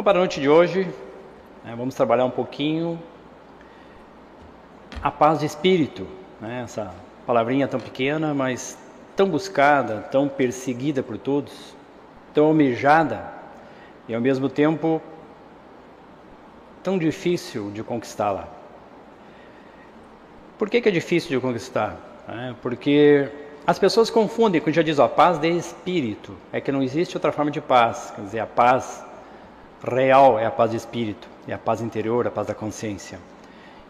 Então, para a noite de hoje, né, vamos trabalhar um pouquinho a paz de espírito, né, essa palavrinha tão pequena, mas tão buscada, tão perseguida por todos, tão almejada e ao mesmo tempo tão difícil de conquistá-la. Por que, que, é difícil de conquistar? É porque as pessoas confundem, quando já diz a paz de espírito, é que não existe outra forma de paz, quer dizer, a paz real é a paz de espírito, é a paz interior, a paz da consciência.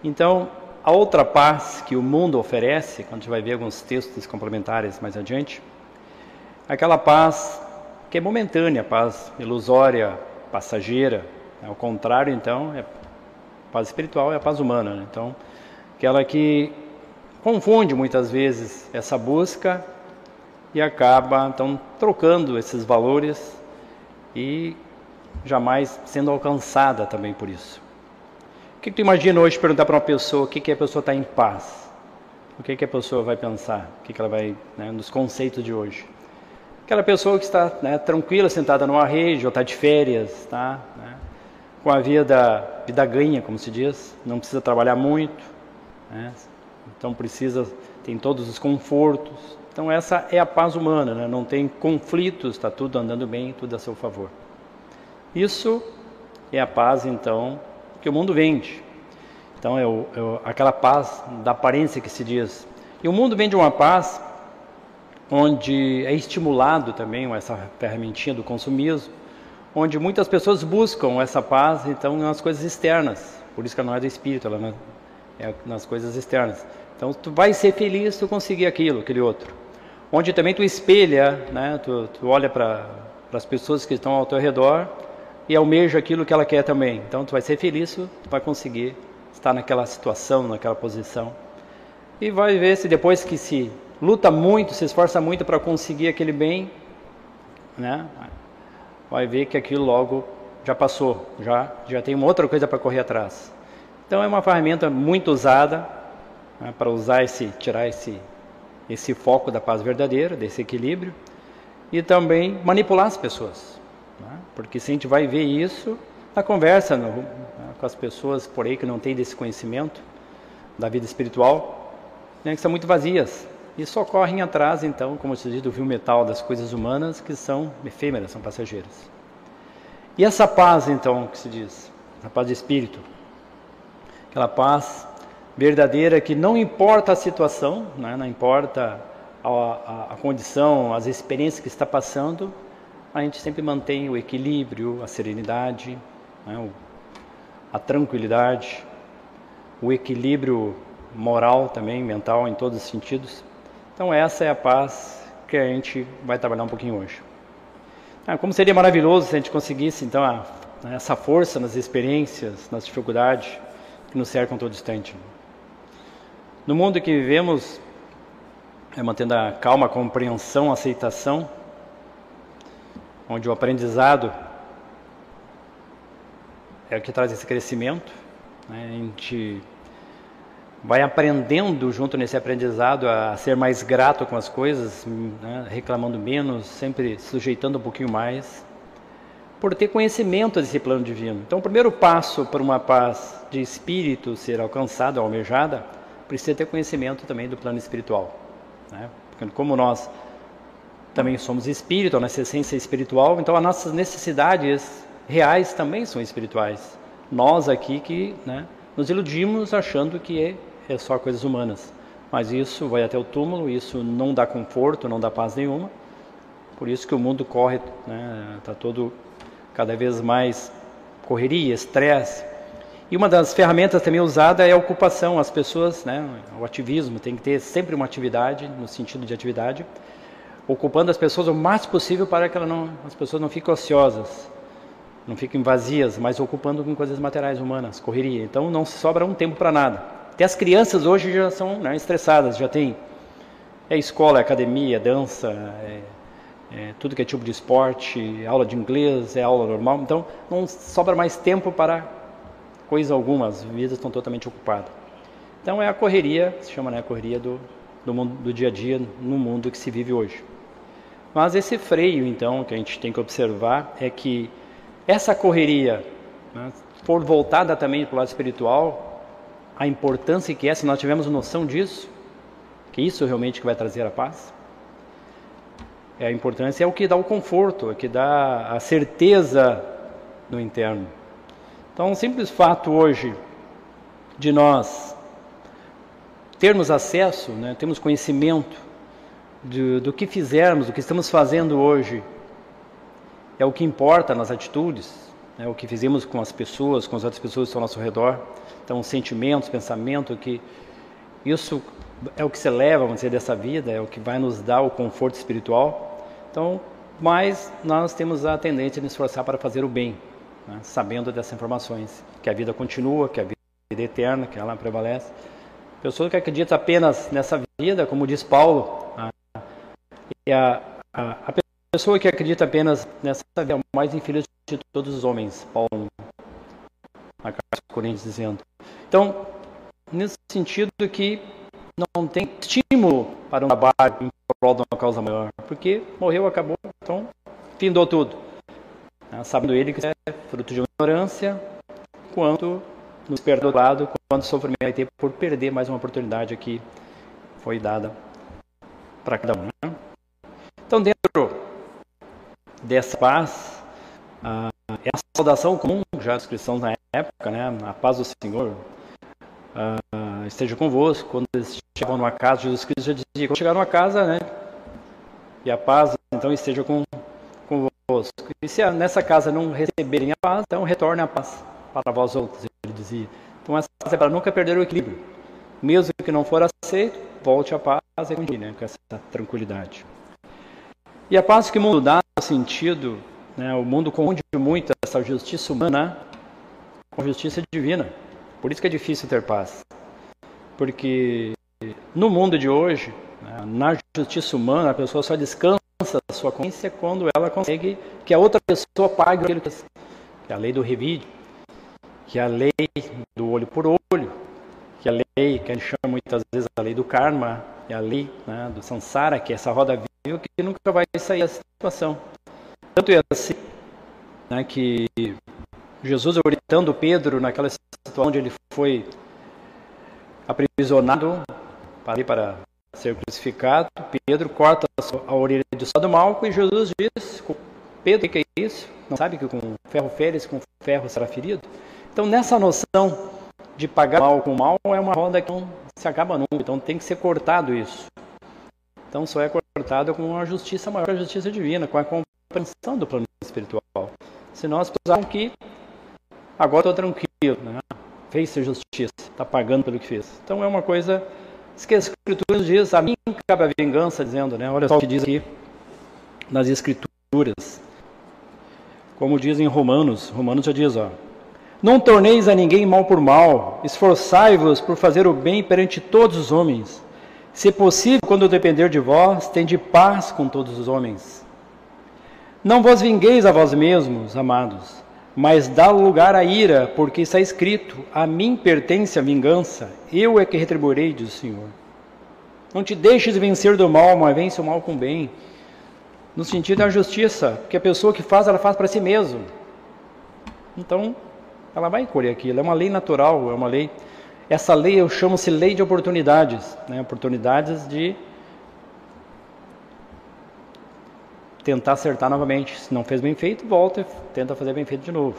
Então, a outra paz que o mundo oferece, quando a gente vai ver alguns textos complementares mais adiante, é aquela paz que é momentânea, paz ilusória, passageira. Ao contrário, então, é paz espiritual é a paz humana. Né? Então, aquela que confunde muitas vezes essa busca e acaba então trocando esses valores e jamais sendo alcançada também por isso. O que, tu imagina hoje perguntar para uma pessoa o que, que a pessoa está em paz? O que, que a pessoa vai pensar? O que, que ela vai, né, nos conceitos de hoje? Aquela pessoa que está né, tranquila, sentada numa rede, ou está de férias, tá? Né, com a vida, vida ganha, como se diz, não precisa trabalhar muito, né, então precisa, tem todos os confortos. Então essa é a paz humana, né, não tem conflitos, está tudo andando bem, tudo a seu favor. Isso é a paz, então, que o mundo vende. Então, é, o, é aquela paz da aparência que se diz. E o mundo vende uma paz onde é estimulado também essa ferramentinha do consumismo, onde muitas pessoas buscam essa paz, então, nas coisas externas. Por isso que ela não é do espírito, ela é nas coisas externas. Então, tu vai ser feliz se tu conseguir aquilo, aquele outro. Onde também tu espelha, né? tu, tu olha para as pessoas que estão ao teu redor e almeja aquilo que ela quer também. Então tu vai ser feliz, tu vai conseguir estar naquela situação, naquela posição. E vai ver se depois que se luta muito, se esforça muito para conseguir aquele bem, né? Vai ver que aquilo logo já passou, já já tem uma outra coisa para correr atrás. Então é uma ferramenta muito usada né, para usar esse, tirar esse esse foco da paz verdadeira, desse equilíbrio e também manipular as pessoas. Porque se a gente vai ver isso na conversa no, né, com as pessoas por aí que não têm desse conhecimento da vida espiritual, né, que são muito vazias e só correm atrás, então, como se diz do viu metal das coisas humanas que são efêmeras, são passageiras. E essa paz, então, que se diz, a paz de espírito, aquela paz verdadeira que não importa a situação, né, não importa a, a, a condição, as experiências que está passando, a gente sempre mantém o equilíbrio, a serenidade, né, a tranquilidade, o equilíbrio moral também, mental, em todos os sentidos. Então essa é a paz que a gente vai trabalhar um pouquinho hoje. Ah, como seria maravilhoso se a gente conseguisse então a, né, essa força nas experiências, nas dificuldades que nos cercam todo instante. No mundo que vivemos, é, mantendo a calma, a compreensão, a aceitação, onde o aprendizado é o que traz esse crescimento. Né? A gente vai aprendendo junto nesse aprendizado a ser mais grato com as coisas, né? reclamando menos, sempre sujeitando um pouquinho mais, por ter conhecimento desse plano divino. Então, o primeiro passo para uma paz de espírito ser alcançada, almejada, precisa ter conhecimento também do plano espiritual. Né? Porque como nós também somos espírito, a nossa essência é espiritual, então as nossas necessidades reais também são espirituais. Nós aqui que né, nos iludimos achando que é, é só coisas humanas, mas isso vai até o túmulo, isso não dá conforto, não dá paz nenhuma. Por isso que o mundo corre, está né, tá todo cada vez mais correria, estresse. E uma das ferramentas também usada é a ocupação. As pessoas, né, o ativismo, tem que ter sempre uma atividade, no sentido de atividade, ocupando as pessoas o mais possível para que não, as pessoas não fiquem ociosas, não fiquem vazias, mas ocupando com coisas materiais humanas, correria. Então não sobra um tempo para nada. Até as crianças hoje já são né, estressadas, já tem é escola, é academia, é dança, é, é tudo que é tipo de esporte, aula de inglês, é aula normal. Então não sobra mais tempo para coisa alguma, as vidas estão totalmente ocupadas. Então é a correria, se chama né, a correria do, do, mundo, do dia a dia no mundo que se vive hoje. Mas esse freio, então, que a gente tem que observar é que essa correria né, for voltada também para o lado espiritual, a importância que é, se nós tivermos noção disso, que isso realmente que vai trazer a paz, é a importância é o que dá o conforto, é o que dá a certeza no interno. Então, o simples fato hoje de nós termos acesso, né, termos conhecimento do, do que fizermos, do que estamos fazendo hoje, é o que importa nas atitudes, é o que fizemos com as pessoas, com as outras pessoas que estão ao nosso redor. Então, sentimentos, pensamento, que isso é o que se leva, vamos dizer, dessa vida, é o que vai nos dar o conforto espiritual. Então, mas nós temos a tendência de nos esforçar para fazer o bem, né? sabendo dessas informações, que a vida continua, que a vida é eterna, que ela prevalece. Pessoa que acredita apenas nessa vida, como diz Paulo, a, a, a, a pessoa que acredita apenas nessa vida é o mais infeliz de todos os homens, Paulo, na carta Coríntios dizendo. Então, nesse sentido que não tem estímulo para um trabalho em prol de uma causa maior, porque morreu, acabou, então findou tudo. Né? Sabendo ele que é fruto de ignorância, quanto nos perdoado, quanto sofrimento vai ter por perder mais uma oportunidade que foi dada para cada um. Né? Então, dentro dessa paz, ah, é saudação comum já dos cristãos na época, né? a paz do Senhor, uh, esteja convosco. Quando eles chegavam numa casa, Jesus Cristo já dizia: quando chegar numa casa, né? E a paz, então, esteja com, convosco. E se nessa casa não receberem a paz, então retorne a paz para vós outros, ele dizia. Então, essa paz é para nunca perder o equilíbrio. Mesmo que não for aceito, volte a paz e continue né, com essa tranquilidade. E a paz que o mundo dá sentido, né, o mundo confunde muito essa justiça humana com justiça divina. Por isso que é difícil ter paz. Porque no mundo de hoje, né, na justiça humana, a pessoa só descansa a sua consciência quando ela consegue que a outra pessoa pague aquilo que é a lei do revide, que é a lei do olho por olho, que é a lei que a gente chama muitas vezes a lei do karma, a lei né, do samsara, que é essa roda viva que nunca vai sair da situação. Tanto é assim né, que Jesus orientando Pedro naquela situação onde ele foi aprisionado para, para ser crucificado, Pedro corta a orelha do soldado malco e Jesus diz, Pedro, o que é isso? Não sabe que com ferro feres, com ferro será ferido? Então nessa noção de pagar mal com mal é uma roda que não se acaba nunca, então tem que ser cortado isso. Então só é cortado com uma justiça maior, a justiça divina, com a compreensão do plano espiritual. Se nós precisamos que agora estou tranquilo, né? fez a justiça, está pagando pelo que fez. Então é uma coisa que as escrituras diz, a mim cabe a vingança, dizendo, né? Olha só o que diz aqui nas escrituras. Como diz em Romanos, Romanos já diz, ó, não torneis a ninguém mal por mal, esforçai-vos por fazer o bem perante todos os homens. Se possível, quando depender de vós, tende paz com todos os homens. Não vos vingueis a vós mesmos, amados, mas dá lugar à ira, porque está escrito: A mim pertence a vingança, eu é que retribuirei, diz o Senhor. Não te deixes vencer do mal, mas vence o mal com o bem. No sentido da justiça, porque a pessoa que faz, ela faz para si mesma. Então, ela vai colher aquilo. É uma lei natural, é uma lei. Essa lei eu chamo-se lei de oportunidades, né? oportunidades de tentar acertar novamente. Se não fez bem feito, volta e tenta fazer bem feito de novo.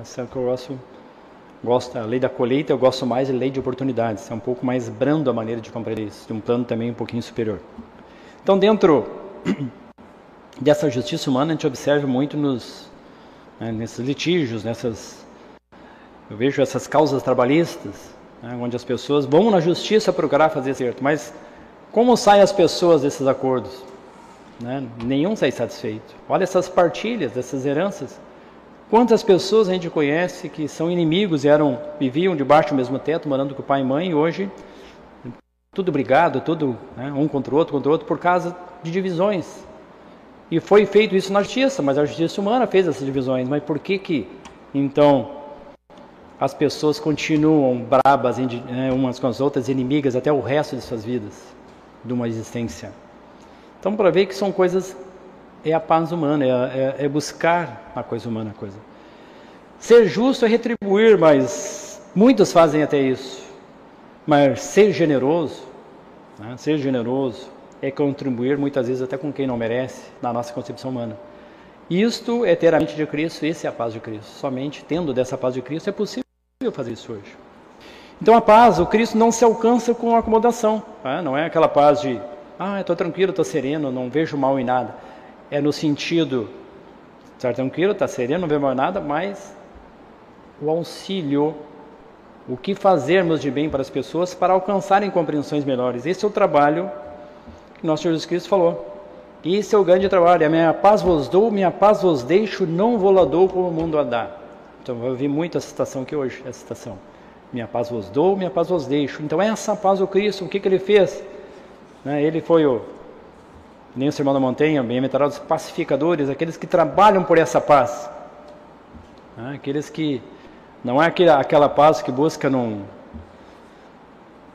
Essa é o que eu gosto. gosto a lei da colheita eu gosto mais de lei de oportunidades. É um pouco mais brando a maneira de compreender isso, de um plano também um pouquinho superior. Então, dentro dessa justiça humana, a gente observa muito nos, né, nesses litígios, nessas. Eu vejo essas causas trabalhistas, né, onde as pessoas vão na justiça procurar fazer certo, mas como saem as pessoas desses acordos? Né? Nenhum sai satisfeito. Olha essas partilhas, essas heranças. Quantas pessoas a gente conhece que são inimigos eram, viviam debaixo do mesmo teto, morando com o pai e mãe, e hoje tudo brigado, tudo né, um contra o outro, contra o outro, por causa de divisões. E foi feito isso na justiça, mas a justiça humana fez essas divisões. Mas por que que, então, as pessoas continuam brabas né, umas com as outras, inimigas até o resto de suas vidas, de uma existência? Então, para ver que são coisas, é a paz humana, é, é, é, buscar a coisa humana, a coisa. Ser justo é retribuir, mas muitos fazem até isso. Mas ser generoso, né? ser generoso é contribuir muitas vezes até com quem não merece, na nossa concepção humana. Isto é ter a mente de Cristo, esse é a paz de Cristo. Somente tendo dessa paz de Cristo é possível fazer isso hoje. Então a paz, o Cristo não se alcança com acomodação. Tá? Não é aquela paz de, ah, estou tranquilo, estou sereno, não vejo mal em nada. É no sentido, estar tranquilo, está sereno, não vejo mal em nada, mas o auxílio, o que fazermos de bem para as pessoas para alcançarem compreensões melhores. Esse é o trabalho que nosso Jesus Cristo falou. Esse é o grande trabalho. A minha paz vos dou, minha paz vos deixo, não vou lá dou como o mundo a dá. Então, eu vi muito essa citação aqui hoje, essa citação. Minha paz vos dou, minha paz vos deixo. Então, essa paz do Cristo, o que, que ele fez? Né, ele foi o, nem o Sermão da Montanha, bem-aventurados pacificadores, aqueles que trabalham por essa paz. Né, aqueles que, não é aquela, aquela paz que busca num,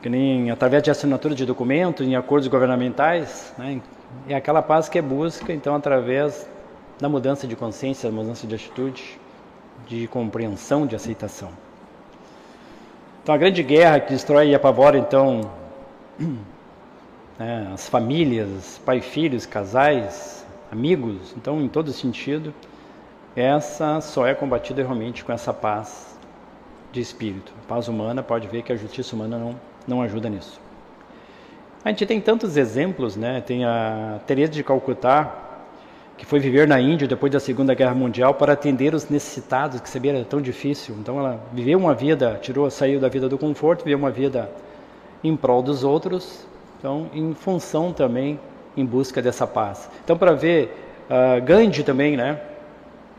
que nem através de assinatura de documentos, em acordos governamentais, né, é aquela paz que é busca, então, através da mudança de consciência, da mudança de atitude, de compreensão, de aceitação. Então, a grande guerra que destrói e apavora, então, né, as famílias, pai, filhos, casais, amigos, então, em todo sentido, essa só é combatida realmente com essa paz de espírito. A paz humana, pode ver que a justiça humana não, não ajuda nisso. A gente tem tantos exemplos, né? Tem a Teresa de Calcutá, que foi viver na Índia depois da Segunda Guerra Mundial para atender os necessitados, que sabia era tão difícil. Então ela viveu uma vida, tirou, saiu da vida do conforto, viveu uma vida em prol dos outros, então em função também em busca dessa paz. Então para ver uh, Gandhi também, né?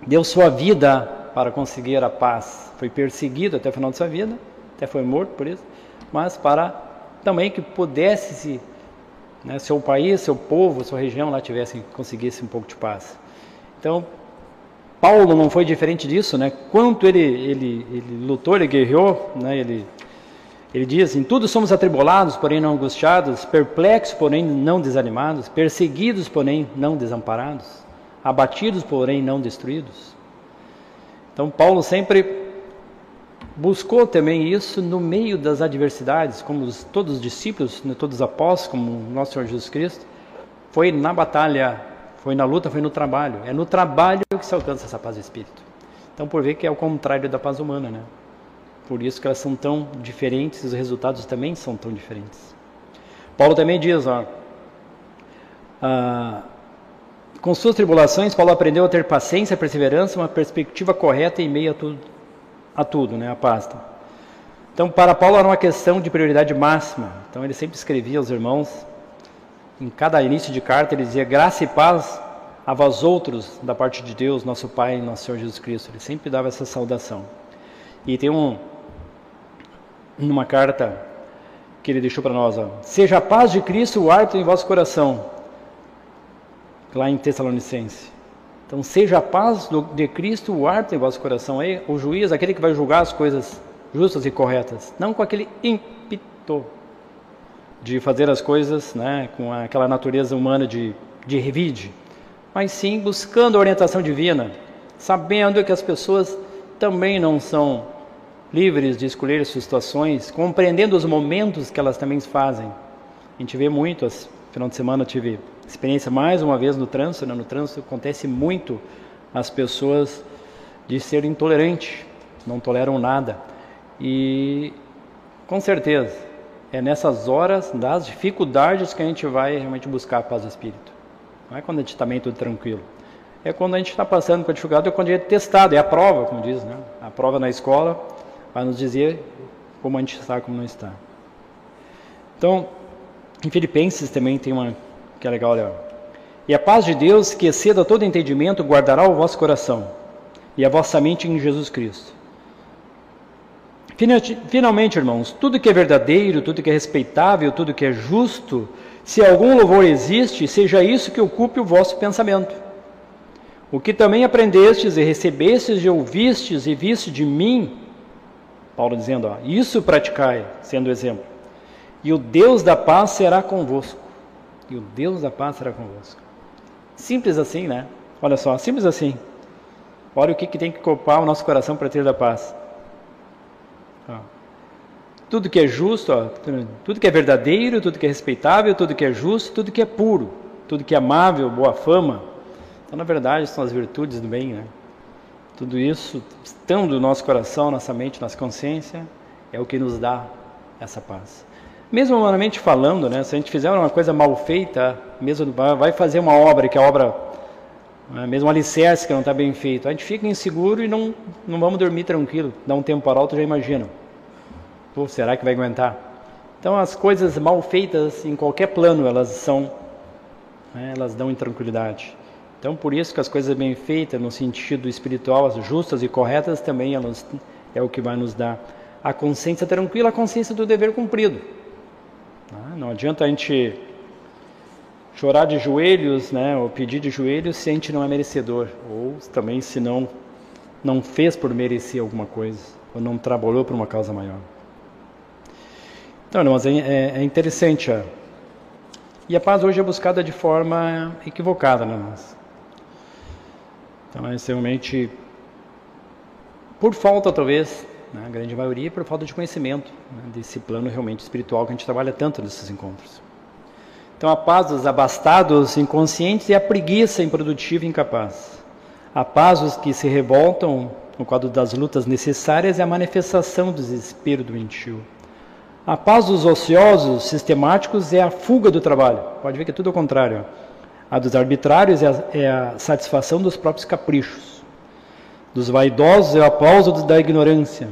Deu sua vida para conseguir a paz. Foi perseguido até o final de sua vida, até foi morto por isso, mas para também que pudesse se né, seu país, seu povo, sua região lá tivesse conseguisse um pouco de paz. Então Paulo não foi diferente disso, né? Quanto ele ele, ele lutou, ele guerreou, né? Ele ele diz: em tudo somos atribulados, porém não angustiados, perplexos, porém não desanimados, perseguidos, porém não desamparados, abatidos, porém não destruídos. Então Paulo sempre buscou também isso no meio das adversidades, como os, todos os discípulos, né, todos os apóstolos, como nosso Senhor Jesus Cristo, foi na batalha, foi na luta, foi no trabalho. É no trabalho que se alcança essa paz do espírito. Então, por ver que é o contrário da paz humana, né? Por isso que elas são tão diferentes, os resultados também são tão diferentes. Paulo também diz, ó, ah, com suas tribulações, Paulo aprendeu a ter paciência, perseverança, uma perspectiva correta em meio a tudo a tudo, né, a pasta. Então, para Paulo era uma questão de prioridade máxima. Então, ele sempre escrevia aos irmãos, em cada início de carta, ele dizia: graça e paz a vós outros, da parte de Deus, nosso Pai nosso Senhor Jesus Cristo. Ele sempre dava essa saudação. E tem um, numa carta que ele deixou para nós: ó, Seja a paz de Cristo o árbitro em vosso coração, lá em Tessalonicense. Então, seja a paz de Cristo o árbitro em vosso coração. Aí, o juiz, aquele que vai julgar as coisas justas e corretas, não com aquele ímpeto de fazer as coisas né, com aquela natureza humana de, de revide, mas sim buscando a orientação divina, sabendo que as pessoas também não são livres de escolher suas situações, compreendendo os momentos que elas também fazem. A gente vê muito, final de semana eu tive experiência mais uma vez no trânsito, né? no trânsito acontece muito as pessoas de serem intolerantes, não toleram nada. E com certeza é nessas horas das dificuldades que a gente vai realmente buscar a paz do espírito. Não é quando a gente está bem tudo tranquilo. É quando a gente está passando com a dificuldade, é quando a gente é testado, é a prova, como diz, né? A prova na escola vai nos dizer como a gente está, como não está. Então, em Filipenses também tem uma que é legal, olha. E a paz de Deus, que exceda todo entendimento, guardará o vosso coração e a vossa mente em Jesus Cristo. Finalmente, irmãos, tudo que é verdadeiro, tudo que é respeitável, tudo que é justo, se algum louvor existe, seja isso que ocupe o vosso pensamento. O que também aprendestes e recebestes e ouvistes e viste de mim, Paulo dizendo, ó, isso praticai, sendo exemplo. E o Deus da paz será convosco e o Deus da paz será convosco. Simples assim, né? Olha só, simples assim. Olha o que, que tem que ocupar o nosso coração para ter da paz. Ó. Tudo que é justo, ó, tudo que é verdadeiro, tudo que é respeitável, tudo que é justo, tudo que é puro, tudo que é amável, boa fama. Então, na verdade, são as virtudes do bem, né? Tudo isso, estando no nosso coração, nossa mente, nossa consciência, é o que nos dá essa paz. Mesmo humanamente falando, né, se a gente fizer uma coisa mal feita, mesmo vai fazer uma obra que a obra, né, mesmo alicerce que não está bem feito, a gente fica inseguro e não, não vamos dormir tranquilo. Dá um temporal, tu já imagina. Pô, será que vai aguentar? Então as coisas mal feitas em qualquer plano, elas são, né, elas dão intranquilidade. Então, por isso que as coisas bem feitas, no sentido espiritual, as justas e corretas, também elas, é o que vai nos dar a consciência tranquila, a consciência do dever cumprido. Ah, não adianta a gente chorar de joelhos, né, ou pedir de joelhos se a gente não é merecedor, ou também se não, não fez por merecer alguma coisa, ou não trabalhou por uma causa maior. Então, mas é, é, é interessante. Ó. E a paz hoje é buscada de forma equivocada, né? Então, é realmente por falta, talvez, né, a grande maioria, por falta de conhecimento né, desse plano realmente espiritual que a gente trabalha tanto nesses encontros. Então, a paz dos abastados, inconscientes e a preguiça improdutiva e incapaz. A paz dos que se revoltam no quadro das lutas necessárias é a manifestação do desespero doentio. A paz dos ociosos sistemáticos é a fuga do trabalho. Pode ver que é tudo ao contrário. A dos arbitrários é a, é a satisfação dos próprios caprichos. Dos vaidosos é o aplauso da ignorância.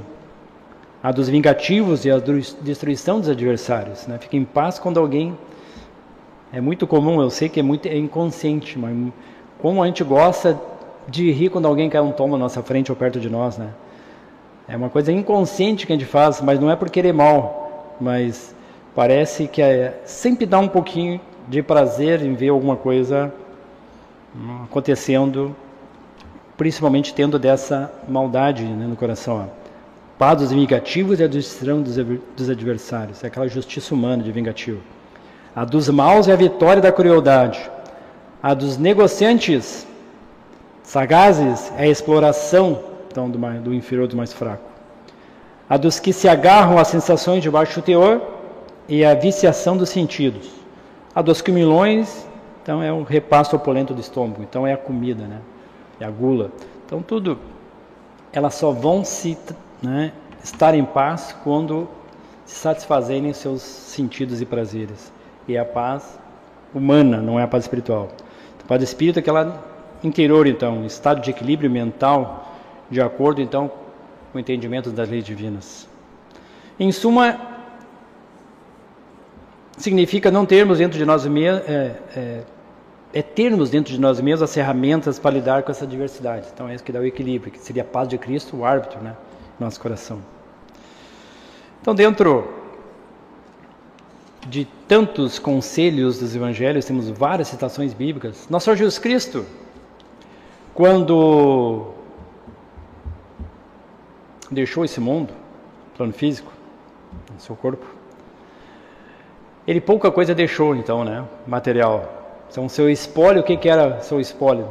A dos vingativos é a destruição dos adversários. Né? Fica em paz quando alguém. É muito comum, eu sei que é muito é inconsciente, mas como a gente gosta de rir quando alguém cai um tombo na nossa frente ou perto de nós, né? É uma coisa inconsciente que a gente faz, mas não é por querer mal, mas parece que é, sempre dá um pouquinho de prazer em ver alguma coisa hum, acontecendo, principalmente tendo dessa maldade né, no coração. Ó. Paz dos vingativos e a destruição dos adversários, é aquela justiça humana de vingativo. A dos maus é a vitória da crueldade. A dos negociantes sagazes é a exploração então, do, mais, do inferior do mais fraco. A dos que se agarram às sensações de baixo teor e a viciação dos sentidos. A dos comilões, então, é o repasto opulento do estômago, então é a comida, né? É a gula. Então, tudo, elas só vão se né, estar em paz quando se satisfazerem seus sentidos e prazeres. E a paz humana, não é a paz espiritual. A paz do espírito é aquela interior, então, estado de equilíbrio mental, de acordo, então, com o entendimento das leis divinas. Em suma, significa não termos dentro de nós mesmos, é, é, é, termos dentro de nós mesmos as ferramentas para lidar com essa diversidade. Então é isso que dá o equilíbrio, que seria a paz de Cristo, o árbitro, né, nosso coração. Então, dentro de tantos conselhos dos evangelhos, temos várias citações bíblicas. Nosso Senhor Jesus Cristo, quando deixou esse mundo, plano físico, seu corpo, ele pouca coisa deixou, então, né? Material. Então, seu espólio, o que, que era seu espólio?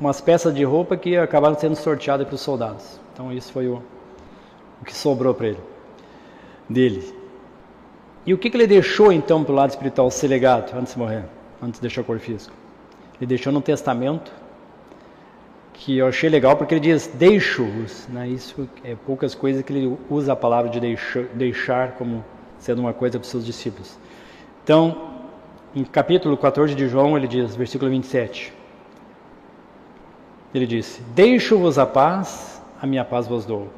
Umas peças de roupa que acabaram sendo sorteadas para os soldados. Então, isso foi o, o que sobrou para ele, dele. E o que, que ele deixou, então, para o lado espiritual ser legado antes de morrer, antes de deixar o corpo físico? Ele deixou no testamento, que eu achei legal, porque ele diz: deixo-vos. Né? Isso é poucas coisas que ele usa a palavra de deixar, deixar como sendo uma coisa para os seus discípulos. Então, em capítulo 14 de João, ele diz, versículo 27. Ele disse: Deixo-vos a paz, a minha paz vos dou.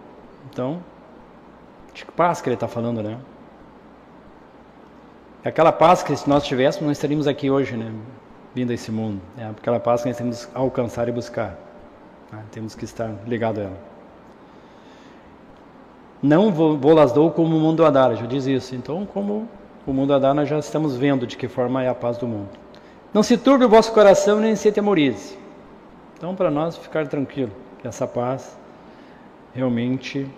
Então, que paz que ele está falando, né? É aquela paz que se nós tivéssemos, não estaríamos aqui hoje, né? Vindo a esse mundo. É aquela paz que nós temos que alcançar e buscar. Né? Temos que estar ligado a ela. Não vou, las dou como o mundo a dar, já diz isso. Então, como o mundo a dar, nós já estamos vendo de que forma é a paz do mundo. Não se turbe o vosso coração, nem se atemorize. Então, para nós ficar tranquilo, essa paz realmente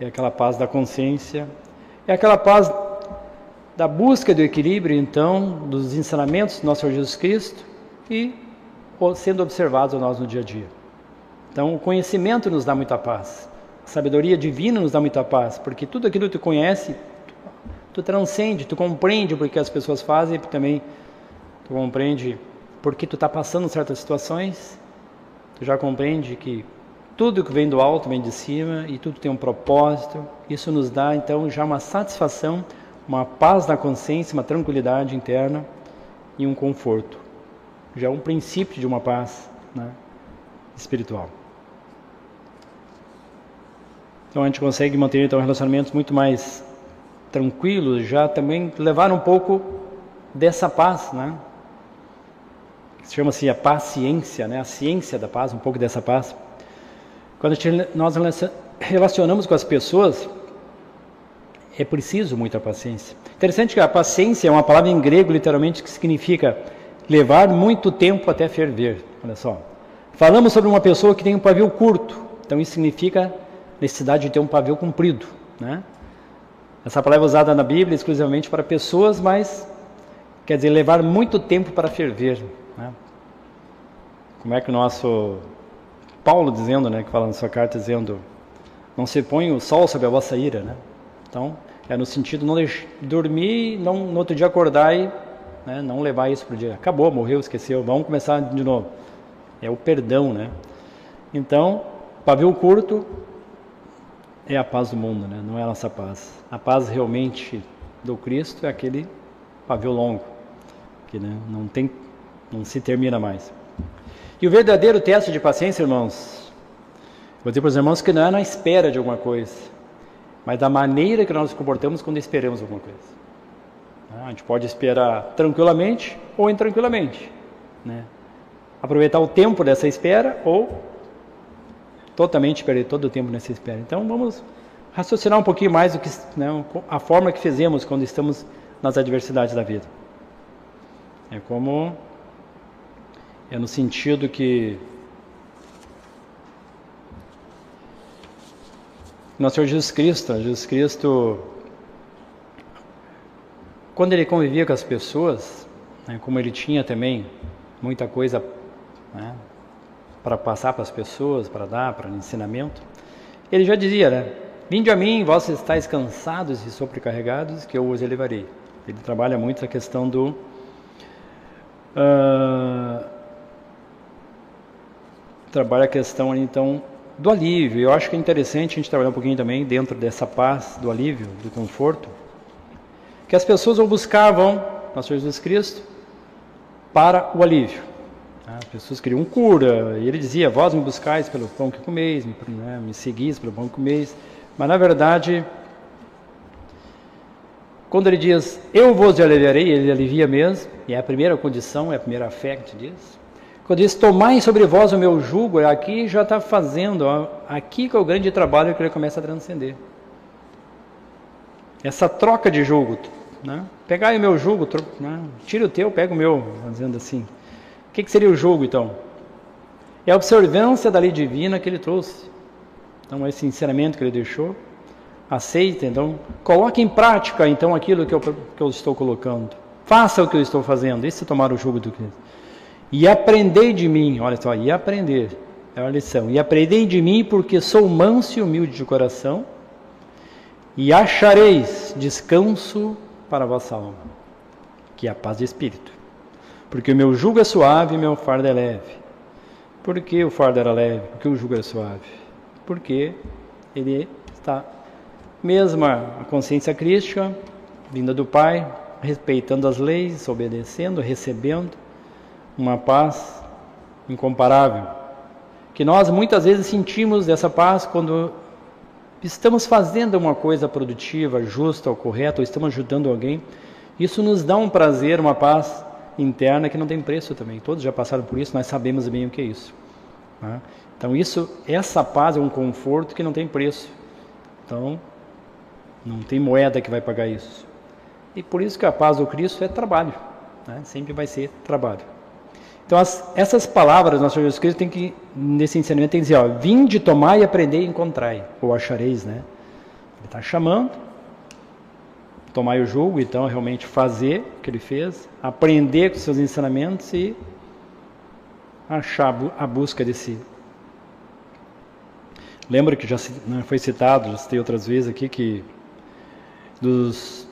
é aquela paz da consciência, é aquela paz da busca do equilíbrio, então, dos ensinamentos do nosso Senhor Jesus Cristo e sendo observados nós no dia a dia. Então, o conhecimento nos dá muita paz. A sabedoria divina nos dá muita paz, porque tudo aquilo que tu conhece, tu transcende, tu compreende o que as pessoas fazem e também tu compreende porque tu está passando certas situações, tu já compreende que tudo que vem do alto vem de cima e tudo tem um propósito. Isso nos dá então já uma satisfação, uma paz na consciência, uma tranquilidade interna e um conforto. Já é um princípio de uma paz né, espiritual. Então a gente consegue manter então relacionamentos muito mais tranquilos, já também levar um pouco dessa paz, né? Chama-se a paciência, né? A ciência da paz, um pouco dessa paz. Quando nós relacionamos com as pessoas, é preciso muita paciência. Interessante que a paciência é uma palavra em grego, literalmente, que significa levar muito tempo até ferver. Olha só. Falamos sobre uma pessoa que tem um pavio curto, então isso significa necessidade de ter um pavio comprido. Né? Essa palavra é usada na Bíblia exclusivamente para pessoas, mas quer dizer levar muito tempo para ferver. Né? Como é que o nosso Paulo dizendo, né, que fala na sua carta, dizendo, não se põe o sol sobre a vossa ira, né? Então, é no sentido não dormir, não no outro dia acordar e né, não levar isso para o dia. Acabou, morreu, esqueceu, vamos começar de novo. É o perdão, né? Então, pavio curto é a paz do mundo, né? Não é a nossa paz. A paz realmente do Cristo é aquele pavio longo, que né, não tem, não se termina mais. E o verdadeiro teste de paciência, irmãos, vou dizer para os irmãos que não é na espera de alguma coisa, mas da maneira que nós nos comportamos quando esperamos alguma coisa. Ah, a gente pode esperar tranquilamente ou intranquilamente. Né? Aproveitar o tempo dessa espera ou totalmente perder todo o tempo nessa espera. Então vamos raciocinar um pouquinho mais do que né, a forma que fizemos quando estamos nas adversidades da vida. É como é no sentido que nosso Senhor Jesus Cristo, Jesus Cristo, quando ele convivia com as pessoas, né, como ele tinha também muita coisa né, para passar para as pessoas, para dar, para ensinamento, ele já dizia, né? Vinde a mim, vós estáis cansados e sobrecarregados, que eu os elevarei. Ele trabalha muito a questão do uh, trabalha a questão então do alívio. Eu acho que é interessante a gente trabalhar um pouquinho também dentro dessa paz, do alívio, do conforto, que as pessoas vão buscavam nosso Jesus Cristo para o alívio. As pessoas queriam cura, e ele dizia: Vós me buscais pelo pão que comeis, me, né, me seguis pelo pão que comeis. Mas na verdade, quando ele diz eu vos aliviarei, ele alivia mesmo, e é a primeira condição, é a primeira fé que te diz. Quando diz, tomai sobre vós o meu jugo, aqui já está fazendo, ó, aqui que é o grande trabalho que ele começa a transcender. Essa troca de jugo, né? pegai o meu jugo, né? tira o teu, pega o meu, dizendo assim. O que, que seria o jugo então? É a observância da lei divina que ele trouxe. Então, esse ensinamento que ele deixou, aceita, então, coloque em prática então aquilo que eu, que eu estou colocando. Faça o que eu estou fazendo. Isso é tomar o jugo do Cristo. E aprendei de mim, olha só, e aprender, é uma lição. E aprendei de mim, porque sou manso e humilde de coração, e achareis descanso para a vossa alma, que é a paz de espírito. Porque o meu jugo é suave e meu fardo é leve. Por que o fardo era leve? Porque o jugo é suave? Porque ele está, mesma a consciência crística, vinda do Pai, respeitando as leis, obedecendo, recebendo, uma paz incomparável, que nós muitas vezes sentimos essa paz quando estamos fazendo uma coisa produtiva, justa ou correta, ou estamos ajudando alguém. Isso nos dá um prazer, uma paz interna que não tem preço também. Todos já passaram por isso, nós sabemos bem o que é isso. Né? Então isso, essa paz é um conforto que não tem preço. Então não tem moeda que vai pagar isso. E por isso que a paz do Cristo é trabalho. Né? Sempre vai ser trabalho. Então, as, essas palavras, nosso Jesus Cristo tem que, nesse ensinamento, tem que dizer, ó, vinde, e aprender e encontrai, ou achareis, né? Ele está chamando, tomar o jugo, então, realmente fazer o que ele fez, aprender com seus ensinamentos e achar a busca desse Lembra que já né, foi citado, já citei outras vezes aqui, que dos,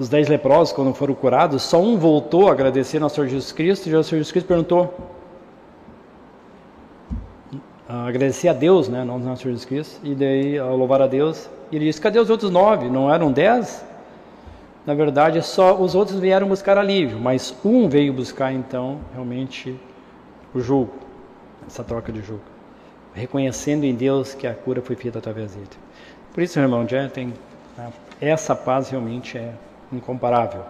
dos dez leprosos, quando foram curados, só um voltou a agradecer ao Senhor Jesus Cristo, e o Senhor Jesus Cristo perguntou, agradecer a Deus, né, não ao Senhor Jesus Cristo, e daí, ao louvar a Deus, ele disse, cadê os outros nove? Não eram dez? Na verdade, só os outros vieram buscar alívio, mas um veio buscar, então, realmente, o jugo, essa troca de jugo reconhecendo em Deus que a cura foi feita através dele. Por isso, irmão, já tem né, essa paz realmente é incomparável.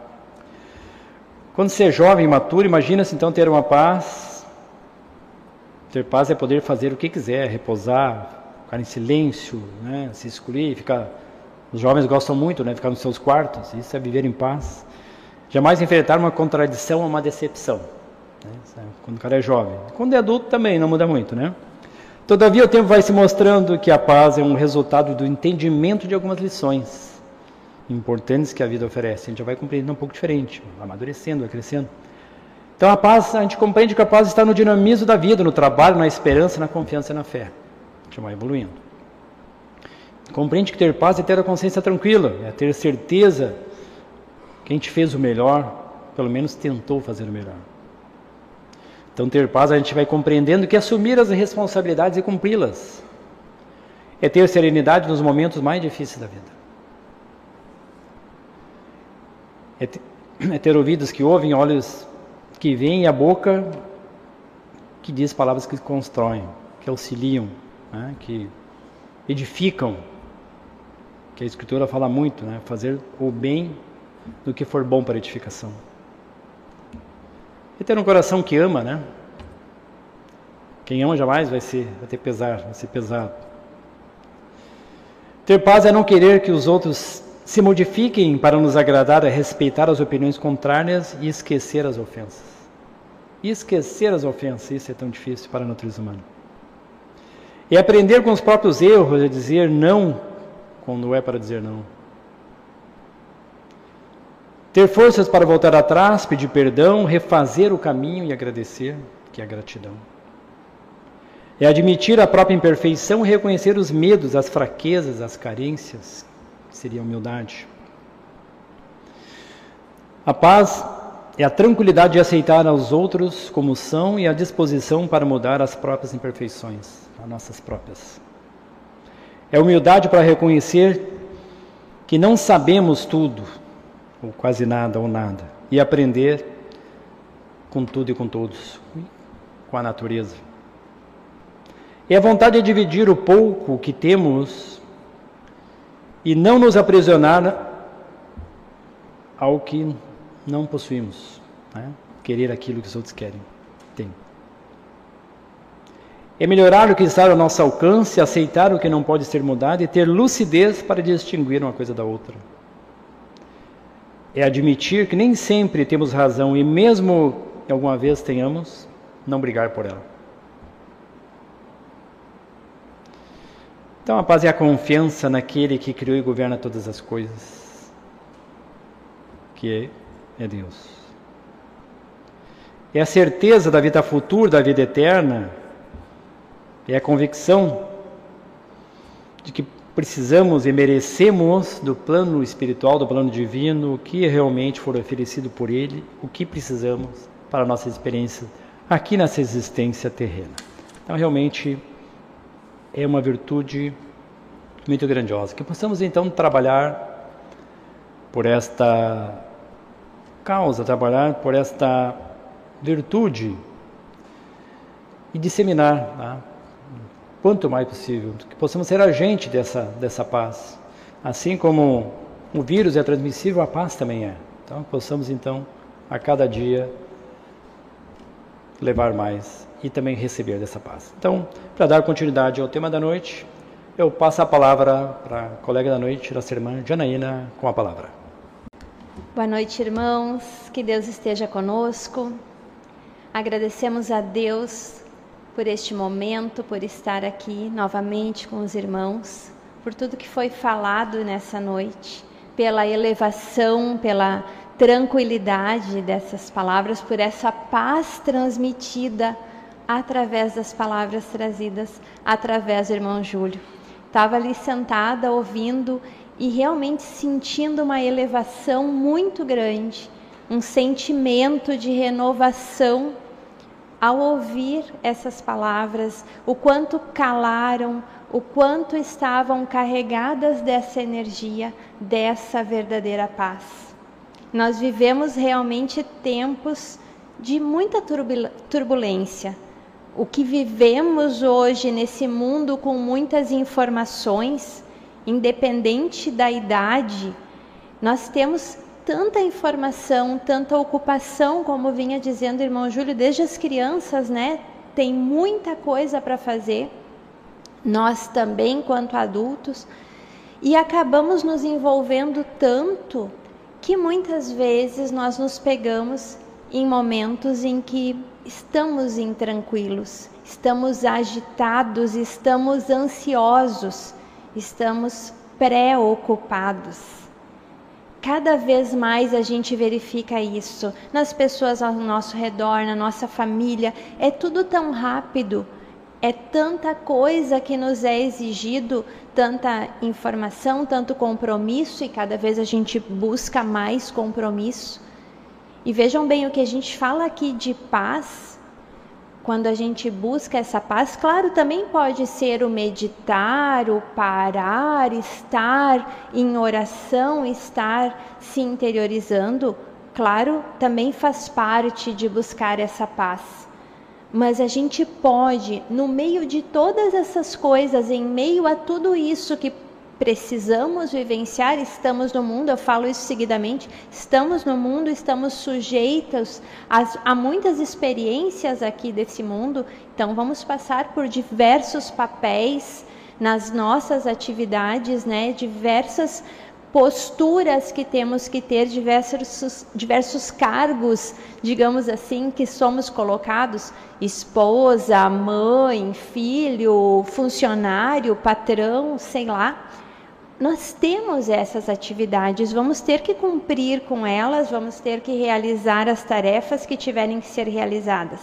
Quando você é jovem, maturo, imagina-se então ter uma paz. Ter paz é poder fazer o que quiser, repousar, ficar em silêncio, né, se excluir, ficar. Os jovens gostam muito, né, ficar nos seus quartos. Isso é viver em paz. Jamais enfrentar uma contradição ou uma decepção. Né, quando o cara é jovem. Quando é adulto também não muda muito, né? Todavia, o tempo vai se mostrando que a paz é um resultado do entendimento de algumas lições importantes que a vida oferece. A gente já vai compreendendo um pouco diferente, amadurecendo, vai crescendo. Então, a paz, a gente compreende que a paz está no dinamismo da vida, no trabalho, na esperança, na confiança e na fé. A gente vai evoluindo. Compreende que ter paz é ter a consciência tranquila, é ter certeza que a gente fez o melhor, pelo menos tentou fazer o melhor. Então, ter paz, a gente vai compreendendo que assumir as responsabilidades e cumpri-las é ter serenidade nos momentos mais difíceis da vida. É ter, ouvidos que ouvem, olhos que veem e a boca que diz palavras que constroem, que auxiliam, né, que edificam. Que a Escritura fala muito, né, fazer o bem do que for bom para edificação. E ter um coração que ama, né? Quem ama jamais vai, ser, vai ter pesar, vai ser pesado. Ter paz é não querer que os outros se modifiquem para nos agradar, é respeitar as opiniões contrárias e esquecer as ofensas. Esquecer as ofensas, isso é tão difícil para a natureza humana. E aprender com os próprios erros, a dizer não quando é para dizer não. Ter forças para voltar atrás, pedir perdão, refazer o caminho e agradecer, que é a gratidão. É admitir a própria imperfeição e reconhecer os medos, as fraquezas, as carências, seria a humildade. A paz é a tranquilidade de aceitar aos outros como são e a disposição para mudar as próprias imperfeições, as nossas próprias. É humildade para reconhecer que não sabemos tudo, ou quase nada, ou nada, e aprender com tudo e com todos, com a natureza. É a vontade de dividir o pouco que temos e não nos aprisionar ao que não possuímos, né? querer aquilo que os outros querem, têm. É melhorar o que está ao nosso alcance, aceitar o que não pode ser mudado e ter lucidez para distinguir uma coisa da outra é admitir que nem sempre temos razão e mesmo que alguma vez tenhamos, não brigar por ela. Então a paz é a confiança naquele que criou e governa todas as coisas, que é, é Deus. É a certeza da vida futura, da vida eterna, é a convicção de que precisamos e merecemos do plano espiritual, do plano divino, o que realmente for oferecido por Ele, o que precisamos para a nossa experiência aqui nessa existência terrena. Então, realmente, é uma virtude muito grandiosa. Que possamos, então, trabalhar por esta causa, trabalhar por esta virtude e disseminar tá? quanto mais possível, que possamos ser agente dessa, dessa paz. Assim como o vírus é transmissível, a paz também é. Então, possamos então, a cada dia, levar mais e também receber dessa paz. Então, para dar continuidade ao tema da noite, eu passo a palavra para a colega da noite, nossa irmã Janaína, com a palavra. Boa noite, irmãos. Que Deus esteja conosco. Agradecemos a Deus por este momento, por estar aqui novamente com os irmãos, por tudo que foi falado nessa noite, pela elevação, pela tranquilidade dessas palavras, por essa paz transmitida através das palavras trazidas através do irmão Júlio. Estava ali sentada ouvindo e realmente sentindo uma elevação muito grande, um sentimento de renovação ao ouvir essas palavras, o quanto calaram, o quanto estavam carregadas dessa energia, dessa verdadeira paz. Nós vivemos realmente tempos de muita turbulência. O que vivemos hoje nesse mundo com muitas informações, independente da idade, nós temos tanta informação, tanta ocupação, como vinha dizendo o irmão Júlio, desde as crianças, né? Tem muita coisa para fazer. Nós também, quanto adultos, e acabamos nos envolvendo tanto que muitas vezes nós nos pegamos em momentos em que estamos intranquilos, estamos agitados, estamos ansiosos, estamos preocupados. Cada vez mais a gente verifica isso nas pessoas ao nosso redor, na nossa família. É tudo tão rápido, é tanta coisa que nos é exigido, tanta informação, tanto compromisso, e cada vez a gente busca mais compromisso. E vejam bem o que a gente fala aqui de paz quando a gente busca essa paz, claro, também pode ser o meditar, o parar, estar em oração, estar se interiorizando, claro, também faz parte de buscar essa paz. Mas a gente pode, no meio de todas essas coisas, em meio a tudo isso que precisamos vivenciar, estamos no mundo, eu falo isso seguidamente, estamos no mundo, estamos sujeitos a, a, muitas experiências aqui desse mundo, então vamos passar por diversos papéis nas nossas atividades, né, diversas posturas que temos que ter, diversos, diversos cargos, digamos assim, que somos colocados, esposa, mãe, filho, funcionário, patrão, sei lá, nós temos essas atividades, vamos ter que cumprir com elas, vamos ter que realizar as tarefas que tiverem que ser realizadas,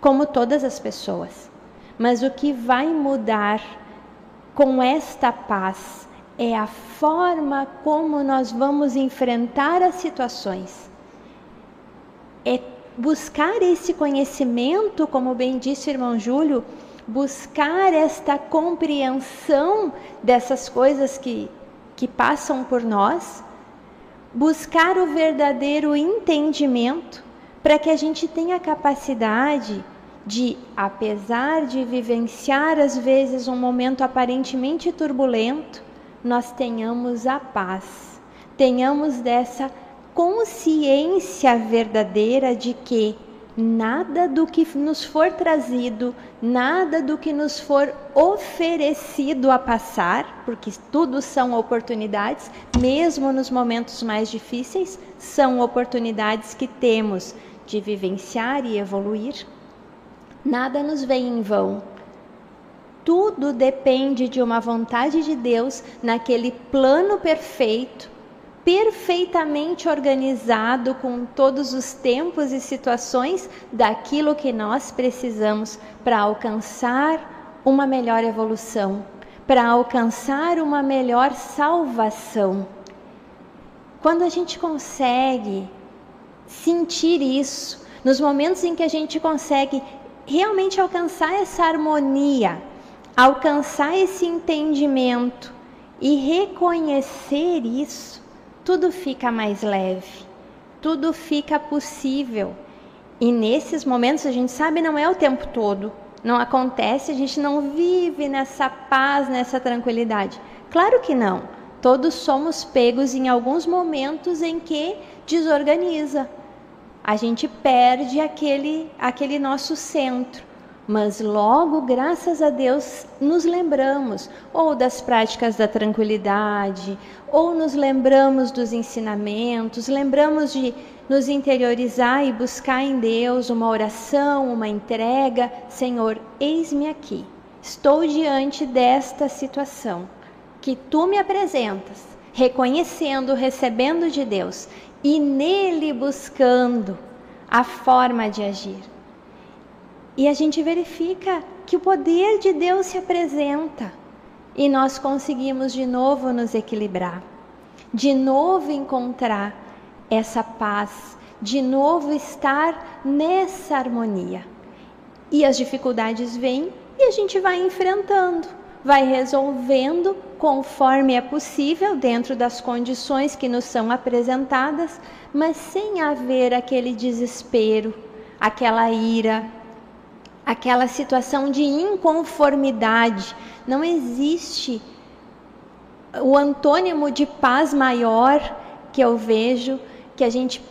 como todas as pessoas. Mas o que vai mudar com esta paz é a forma como nós vamos enfrentar as situações. É buscar esse conhecimento, como bem disse o irmão Júlio, buscar esta compreensão dessas coisas que, que passam por nós, buscar o verdadeiro entendimento para que a gente tenha capacidade de, apesar de vivenciar às vezes um momento aparentemente turbulento, nós tenhamos a paz, tenhamos dessa consciência verdadeira de que nada do que nos for trazido, nada do que nos for oferecido a passar, porque tudo são oportunidades, mesmo nos momentos mais difíceis, são oportunidades que temos de vivenciar e evoluir. Nada nos vem em vão. Tudo depende de uma vontade de Deus naquele plano perfeito perfeitamente organizado com todos os tempos e situações daquilo que nós precisamos para alcançar uma melhor evolução, para alcançar uma melhor salvação. Quando a gente consegue sentir isso, nos momentos em que a gente consegue realmente alcançar essa harmonia, alcançar esse entendimento e reconhecer isso, tudo fica mais leve, tudo fica possível. E nesses momentos a gente sabe não é o tempo todo, não acontece, a gente não vive nessa paz, nessa tranquilidade. Claro que não. Todos somos pegos em alguns momentos em que desorganiza. A gente perde aquele aquele nosso centro mas logo, graças a Deus, nos lembramos ou das práticas da tranquilidade, ou nos lembramos dos ensinamentos, lembramos de nos interiorizar e buscar em Deus uma oração, uma entrega. Senhor, eis-me aqui, estou diante desta situação que tu me apresentas, reconhecendo, recebendo de Deus e nele buscando a forma de agir E a gente verifica que o poder de Deus se apresenta. E nós conseguimos de novo nos equilibrar, de novo encontrar essa paz, de novo estar nessa harmonia. E as dificuldades vêm e a gente vai enfrentando, vai resolvendo conforme é possível dentro das condições que nos são apresentadas, mas sem haver aquele desespero, aquela ira, aquela situação de inconformidade. Não existe o antônimo de paz maior que eu vejo, que a gente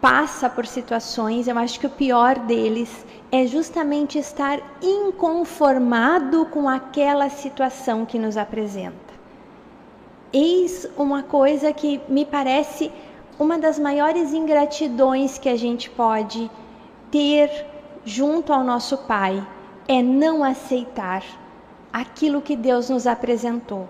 passa por situações, eu acho que o pior deles é justamente estar inconformado com aquela situação que nos apresenta. Eis uma coisa que me parece uma das maiores ingratidões que a gente pode ter junto ao nosso Pai é não aceitar aquilo que Deus nos apresentou.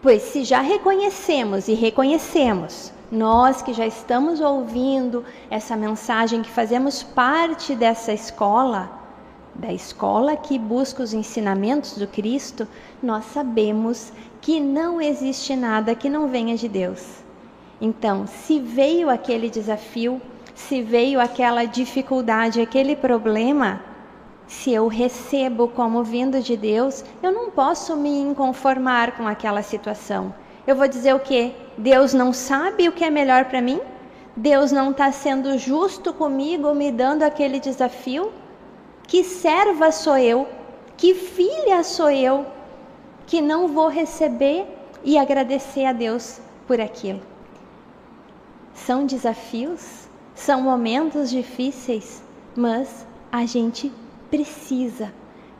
Pois se já reconhecemos e reconhecemos, nós que já estamos ouvindo essa mensagem, que fazemos parte dessa escola, da escola que busca os ensinamentos do Cristo, nós sabemos que não existe nada que não venha de Deus. Então, se veio aquele desafio, se veio aquela dificuldade, aquele problema, se eu recebo como vindo de Deus, eu não posso me inconformar com aquela situação. Eu vou dizer o quê? Deus não sabe o que é melhor para mim? Deus não está sendo justo comigo, me dando aquele desafio? Que serva sou eu? Que filha sou eu? Que não vou receber e agradecer a Deus por aquilo. São desafios são momentos difíceis, mas a gente precisa,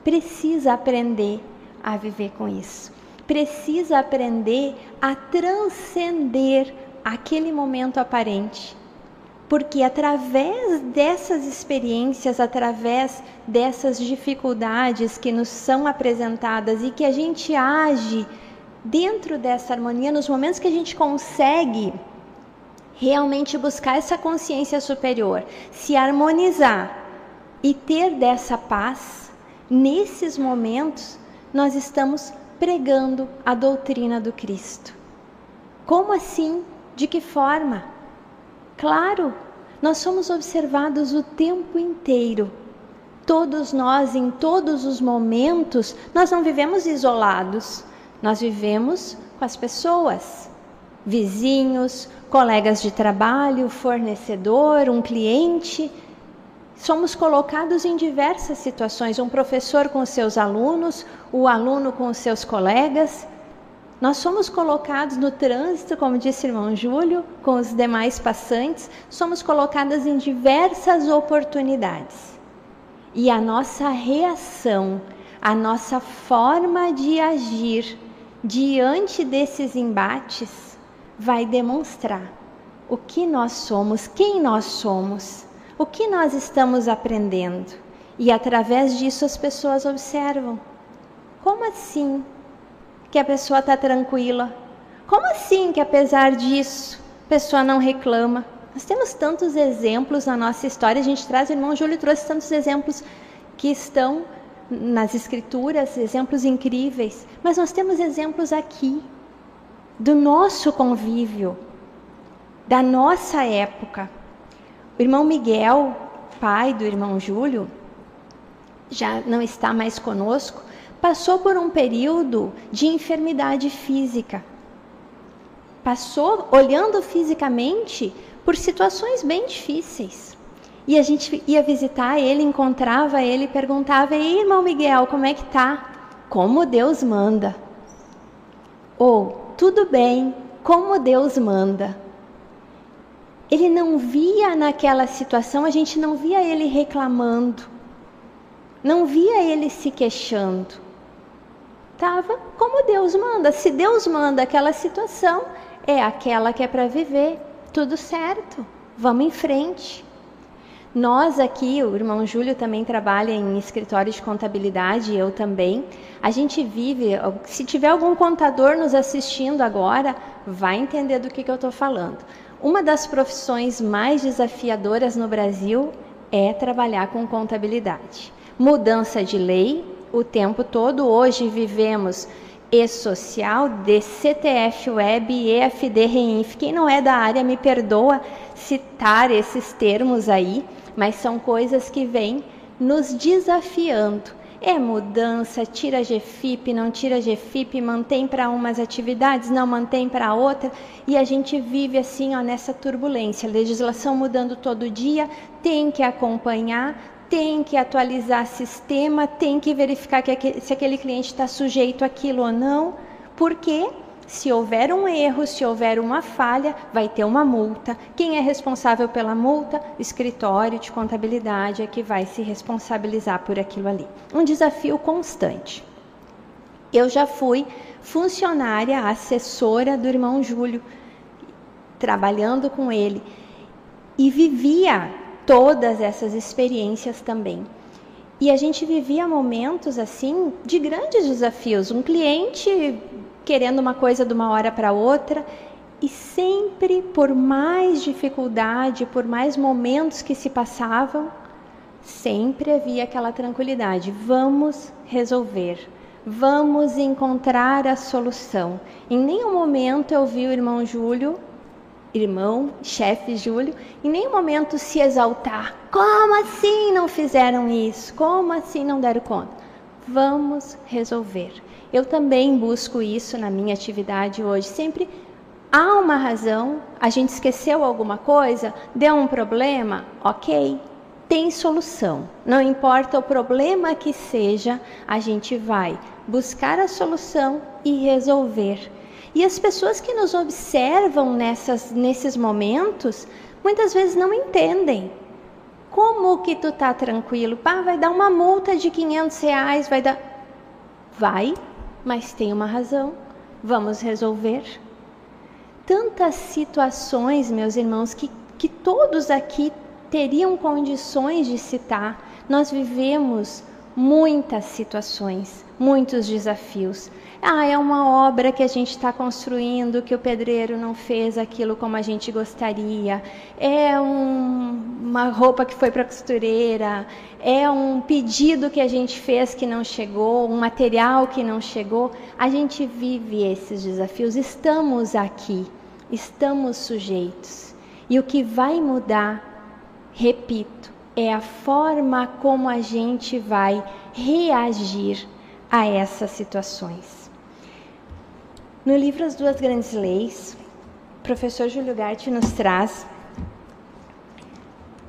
precisa aprender a viver com isso. Precisa aprender a transcender aquele momento aparente. Porque através dessas experiências, através dessas dificuldades que nos são apresentadas e que a gente age dentro dessa harmonia, nos momentos que a gente consegue realmente buscar essa consciência superior, se harmonizar e ter dessa paz, nesses momentos nós estamos pregando a doutrina do Cristo. Como assim? De que forma? Claro, nós somos observados o tempo inteiro. Todos nós, em todos os momentos, nós não vivemos isolados, nós vivemos com as pessoas, vizinhos, colegas de trabalho, fornecedor, um cliente. Somos colocados em diversas situações, um professor com seus alunos, o aluno com seus colegas. Nós somos colocados no trânsito, como disse o irmão Júlio, com os demais passantes, somos colocadas em diversas oportunidades. E a nossa reação, a nossa forma de agir diante desses embates vai demonstrar o que nós somos, quem nós somos, o que nós estamos aprendendo. E através disso as pessoas observam. Como assim que a pessoa está tranquila? Como assim que apesar disso a pessoa não reclama? Nós temos tantos exemplos na nossa história, a gente traz, o irmão Júlio trouxe tantos exemplos que estão nas escrituras, exemplos incríveis, mas nós temos exemplos aqui do nosso convívio, da nossa época. O irmão Miguel, pai do irmão Júlio, já não está mais conosco, passou por um período de enfermidade física. Passou olhando fisicamente por situações bem difíceis. E a gente ia visitar ele, encontrava ele, perguntava: "Ei, irmão Miguel, como é que tá?" Como Deus manda. Ou tudo bem, como Deus manda. Ele não via naquela situação, a gente não via ele reclamando, não via ele se queixando. Estava como Deus manda. Se Deus manda aquela situação, é aquela que é para viver. Tudo certo, vamos em frente. Nós aqui, o irmão Júlio também trabalha em escritório de contabilidade, eu também. A gente vive, se tiver algum contador nos assistindo agora, vai entender do que, que eu estou falando. Uma das profissões mais desafiadoras no Brasil é trabalhar com contabilidade. mudança de lei o tempo todo. Hoje vivemos e-social, DCTF Web e EFD Reinf. Quem não é da área me perdoa citar esses termos aí, mas são coisas que vêm nos desafiando. É mudança, tira GFIP, não tira GFIP, mantém para umas atividades, não mantém para outra, e a gente vive assim, ó, nessa turbulência. Legislação mudando todo dia, tem que acompanhar, tem que atualizar sistema, tem que verificar que, se aquele cliente está sujeito àquilo ou não, porque se houver um erro, se houver uma falha, vai ter uma multa. Quem é responsável pela multa? O escritório de contabilidade é que vai se responsabilizar por aquilo ali. Um desafio constante. Eu já fui funcionária, assessora do irmão Júlio, trabalhando com ele e vivia todas essas experiências também. E a gente vivia momentos assim de grandes desafios. Um cliente querendo uma coisa de uma hora para outra e sempre por mais dificuldade, por mais momentos que se passavam, sempre havia aquela tranquilidade. Vamos resolver. Vamos encontrar a solução. Em nenhum momento eu vi o irmão Júlio irmão, chefe Júlio, em nenhum momento se exaltar. Como assim não fizeram isso? Como assim não deram conta? Vamos resolver. Eu também busco isso na minha atividade hoje. Sempre há uma razão, a gente esqueceu alguma coisa, deu um problema, ok, tem solução. Não importa o problema que seja, a gente vai buscar a solução e resolver. E as pessoas que nos observam nessas, nesses momentos, muitas vezes não entendem. Como que tu tá tranquilo? Pá, vai dar uma multa de 500 reais, vai dar... Vai, mas tem uma razão. Vamos resolver. Tantas situações, meus irmãos, que, que todos aqui teriam condições de citar. Nós vivemos muitas situações, muitos desafios. Ah, é uma obra que a gente está construindo, que o pedreiro não fez aquilo como a gente gostaria. É um, uma roupa que foi para a costureira. É um pedido que a gente fez que não chegou, um material que não chegou. A gente vive esses desafios. Estamos aqui, estamos sujeitos. E o que vai mudar, repito, é a forma como a gente vai reagir a essas situações. No livro As Duas Grandes Leis, o professor Júlio Gatti nos traz,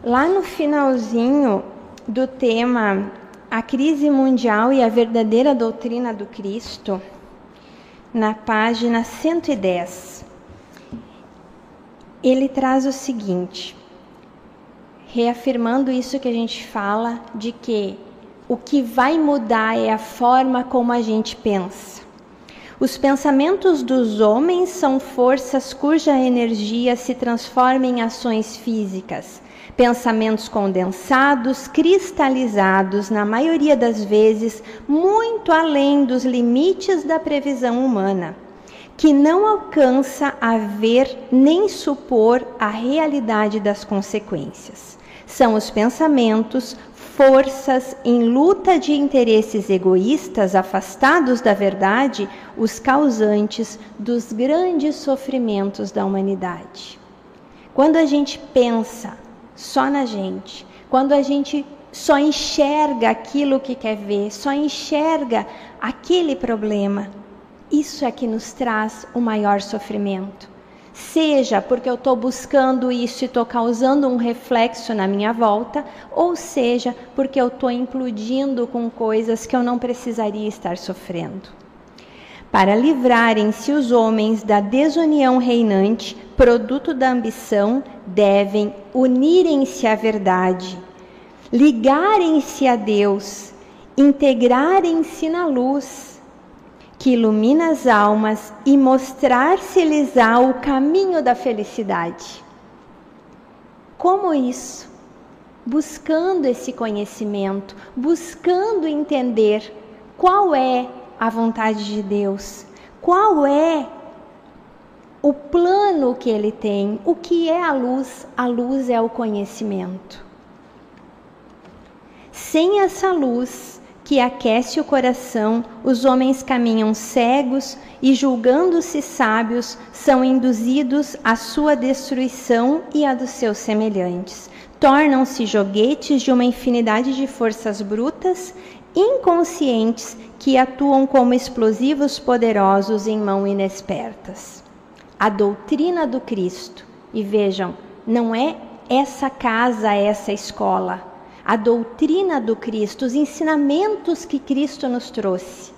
lá no finalzinho do tema A Crise Mundial e a Verdadeira Doutrina do Cristo, na página 110, ele traz o seguinte, reafirmando isso que a gente fala de que o que vai mudar é a forma como a gente pensa. Os pensamentos dos homens são forças cuja energia se transforma em ações físicas. Pensamentos condensados, cristalizados, na maioria das vezes, muito além dos limites da previsão humana, que não alcança a ver nem supor a realidade das consequências. São os pensamentos forças em luta de interesses egoístas afastados da verdade, os causantes dos grandes sofrimentos da humanidade. Quando a gente pensa só na gente, quando a gente só enxerga aquilo que quer ver, só enxerga aquele problema, isso é que nos traz o maior sofrimento. Seja porque eu estou buscando isso e estou causando um reflexo na minha volta, ou seja porque eu estou implodindo com coisas que eu não precisaria estar sofrendo. Para livrarem-se os homens da desunião reinante, produto da ambição, devem unirem-se à verdade, ligarem-se a Deus, integrarem-se na luz que ilumina as almas e mostrar-se-lhes-á o caminho da felicidade. Como isso? Buscando esse conhecimento, buscando entender qual é a vontade de Deus, qual é o plano que ele tem, o que é a luz? A luz é o conhecimento. Sem essa luz que aquece o coração, os homens caminham cegos e, julgando-se sábios, são induzidos à sua destruição e à dos seus semelhantes. Tornam-se joguetes de uma infinidade de forças brutas, inconscientes, que atuam como explosivos poderosos em mãos inexpertas. A doutrina do Cristo, e vejam, não é essa casa, essa escola. A doutrina do Cristo, os ensinamentos que Cristo nos trouxe.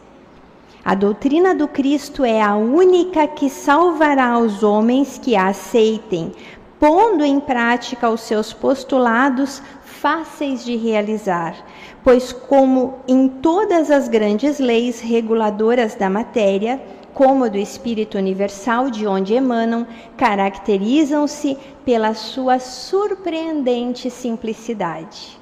A doutrina do Cristo é a única que salvará os homens que a aceitem, pondo em prática os seus postulados fáceis de realizar, pois, como em todas as grandes leis reguladoras da matéria, como do Espírito Universal de onde emanam, caracterizam-se pela sua surpreendente simplicidade.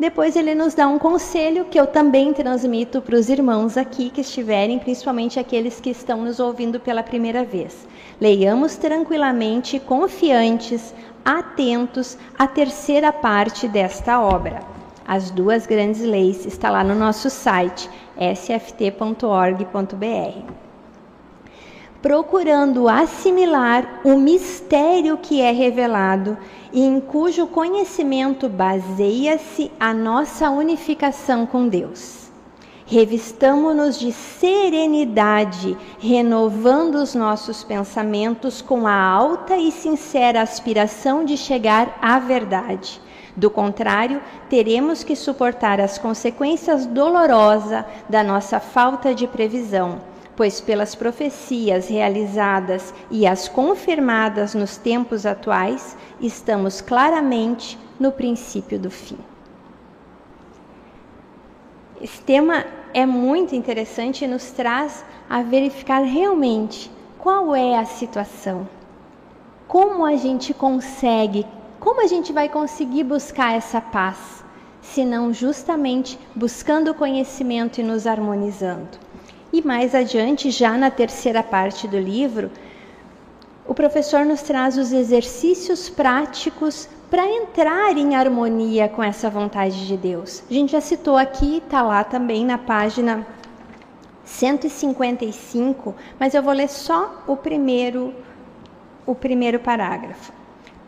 Depois ele nos dá um conselho que eu também transmito para os irmãos aqui que estiverem, principalmente aqueles que estão nos ouvindo pela primeira vez. Leiamos tranquilamente, confiantes, atentos à terceira parte desta obra. As duas grandes leis está lá no nosso site sft.org.br. Procurando assimilar o mistério que é revelado e em cujo conhecimento baseia-se a nossa unificação com Deus. Revistamo-nos de serenidade, renovando os nossos pensamentos com a alta e sincera aspiração de chegar à verdade do contrário, teremos que suportar as consequências dolorosas da nossa falta de previsão, pois pelas profecias realizadas e as confirmadas nos tempos atuais, estamos claramente no princípio do fim. Esse tema é muito interessante e nos traz a verificar realmente qual é a situação, como a gente consegue como a gente vai conseguir buscar essa paz? Se não justamente buscando conhecimento e nos harmonizando. E mais adiante, já na terceira parte do livro, o professor nos traz os exercícios práticos para entrar em harmonia com essa vontade de Deus. A gente já citou aqui, está lá também na página 155, mas eu vou ler só o primeiro, o primeiro parágrafo.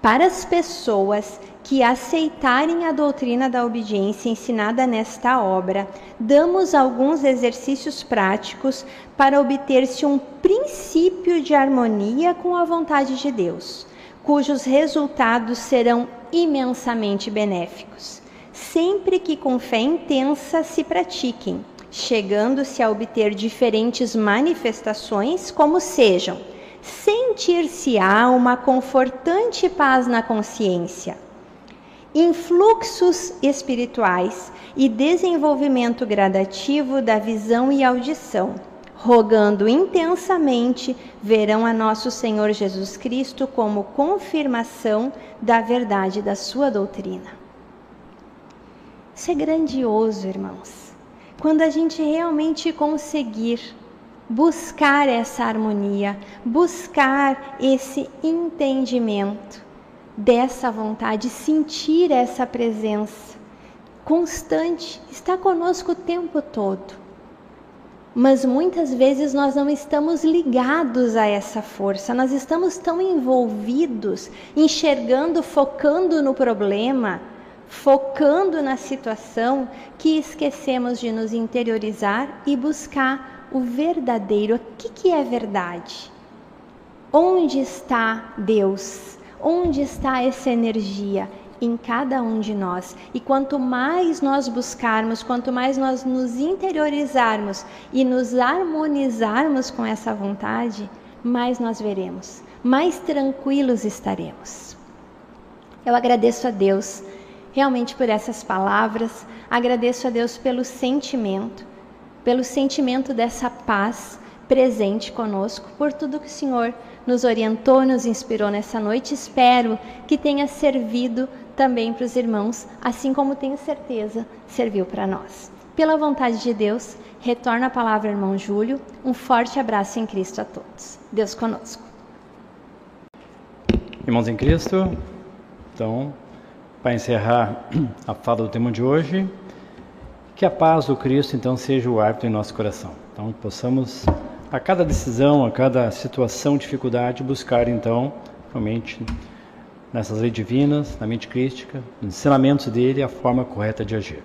Para as pessoas que aceitarem a doutrina da obediência ensinada nesta obra, damos alguns exercícios práticos para obter-se um princípio de harmonia com a vontade de Deus, cujos resultados serão imensamente benéficos, sempre que com fé intensa se pratiquem, chegando-se a obter diferentes manifestações, como sejam sentir-se-á uma confortante paz na consciência, influxos espirituais e desenvolvimento gradativo da visão e audição. Rogando intensamente, verão a nosso Senhor Jesus Cristo como confirmação da verdade da sua doutrina. Isso é grandioso, irmãos. Quando a gente realmente conseguir buscar essa harmonia, buscar esse entendimento dessa vontade, sentir essa presença constante, está conosco o tempo todo. Mas muitas vezes nós não estamos ligados a essa força, nós estamos tão envolvidos, enxergando, focando no problema, focando na situação, que esquecemos de nos interiorizar e buscar o verdadeiro. O que, que é verdade? Onde está Deus? Onde está essa energia? Em cada um de nós. E quanto mais nós buscarmos, quanto mais nós nos interiorizarmos e nos harmonizarmos com essa vontade, mais nós veremos, mais tranquilos estaremos. Eu agradeço a Deus realmente por essas palavras, agradeço a Deus pelo sentimento pelo sentimento dessa paz presente conosco, por tudo que o Senhor nos orientou, nos inspirou nessa noite. Espero que tenha servido também para os irmãos, assim como tenho certeza serviu para nós. Pela vontade de Deus, retorna a palavra, irmão Júlio. Um forte abraço em Cristo a todos. Deus conosco. Irmãos em Cristo, então para encerrar a fala do tema de hoje, que a paz do Cristo então seja o árbitro em nosso coração. Então possamos a cada decisão, a cada situação, dificuldade, buscar então realmente nessas leis divinas, na mente crística, nos ensinamentos dele, a forma correta de agir.